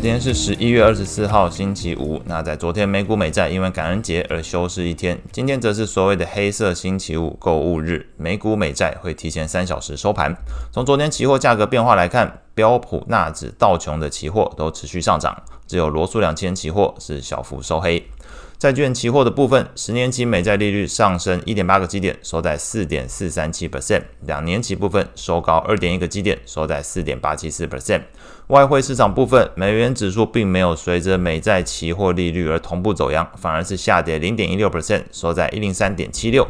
今天是十一月二十四号，星期五。那在昨天美股美债因为感恩节而休市一天，今天则是所谓的黑色星期五购物日，美股美债会提前三小时收盘。从昨天期货价格变化来看，标普、纳指、道琼的期货都持续上涨，只有罗素两千期货是小幅收黑。债券期货的部分，十年期美债利率上升一点八个基点，收在四点四三七 percent；两年期部分收高二点一个基点，收在四点八七四 percent。外汇市场部分，美元指数并没有随着美债期货利率而同步走扬，反而是下跌零点一六 percent，收在一零三点七六。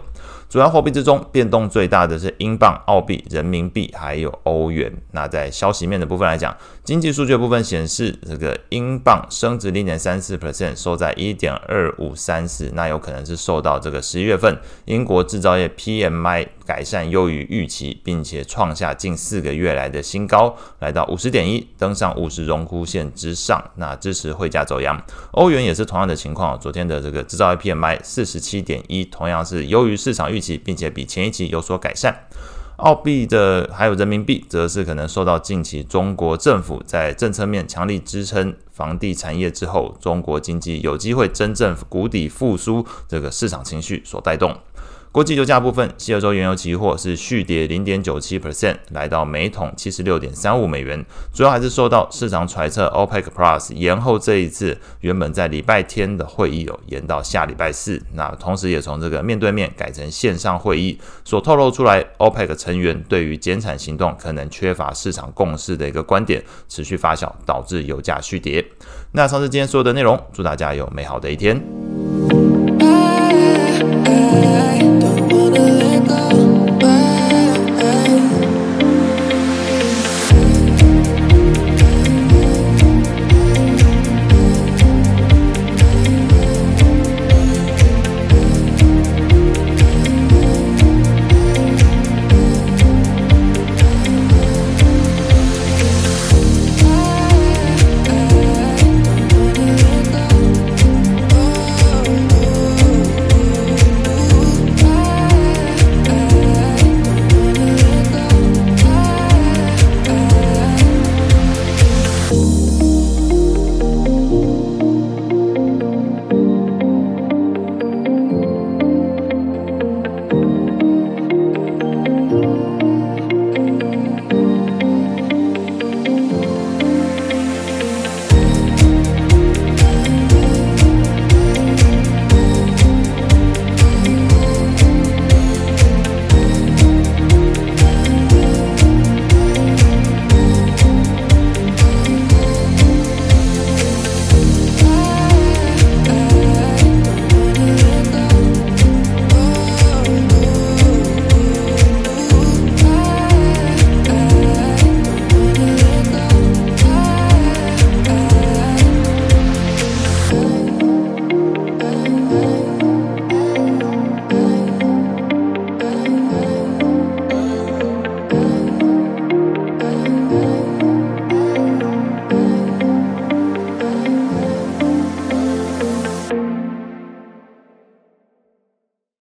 主要货币之中，变动最大的是英镑、澳币、人民币还有欧元。那在消息面的部分来讲，经济数据部分显示，这个英镑升值零点三四 percent，收在一点二五三四。那有可能是受到这个十一月份英国制造业 PMI 改善优于预期，并且创下近四个月来的新高，来到五十点一，登上五十荣枯线之上，那支持汇价走扬。欧元也是同样的情况，昨天的这个制造业 PMI 四十七点一，同样是优于市场。预期，并且比前一期有所改善。澳币的还有人民币，则是可能受到近期中国政府在政策面强力支撑房地产业之后，中国经济有机会真正谷底复苏这个市场情绪所带动。国际油价部分，西德州原油期货是续跌零点九七 percent，来到每桶七十六点三五美元。主要还是受到市场揣测，OPEC Plus 延后这一次原本在礼拜天的会议哦，延到下礼拜四。那同时也从这个面对面改成线上会议，所透露出来，OPEC 成员对于减产行动可能缺乏市场共识的一个观点持续发酵，导致油价续跌。那上次今天所有的内容，祝大家有美好的一天。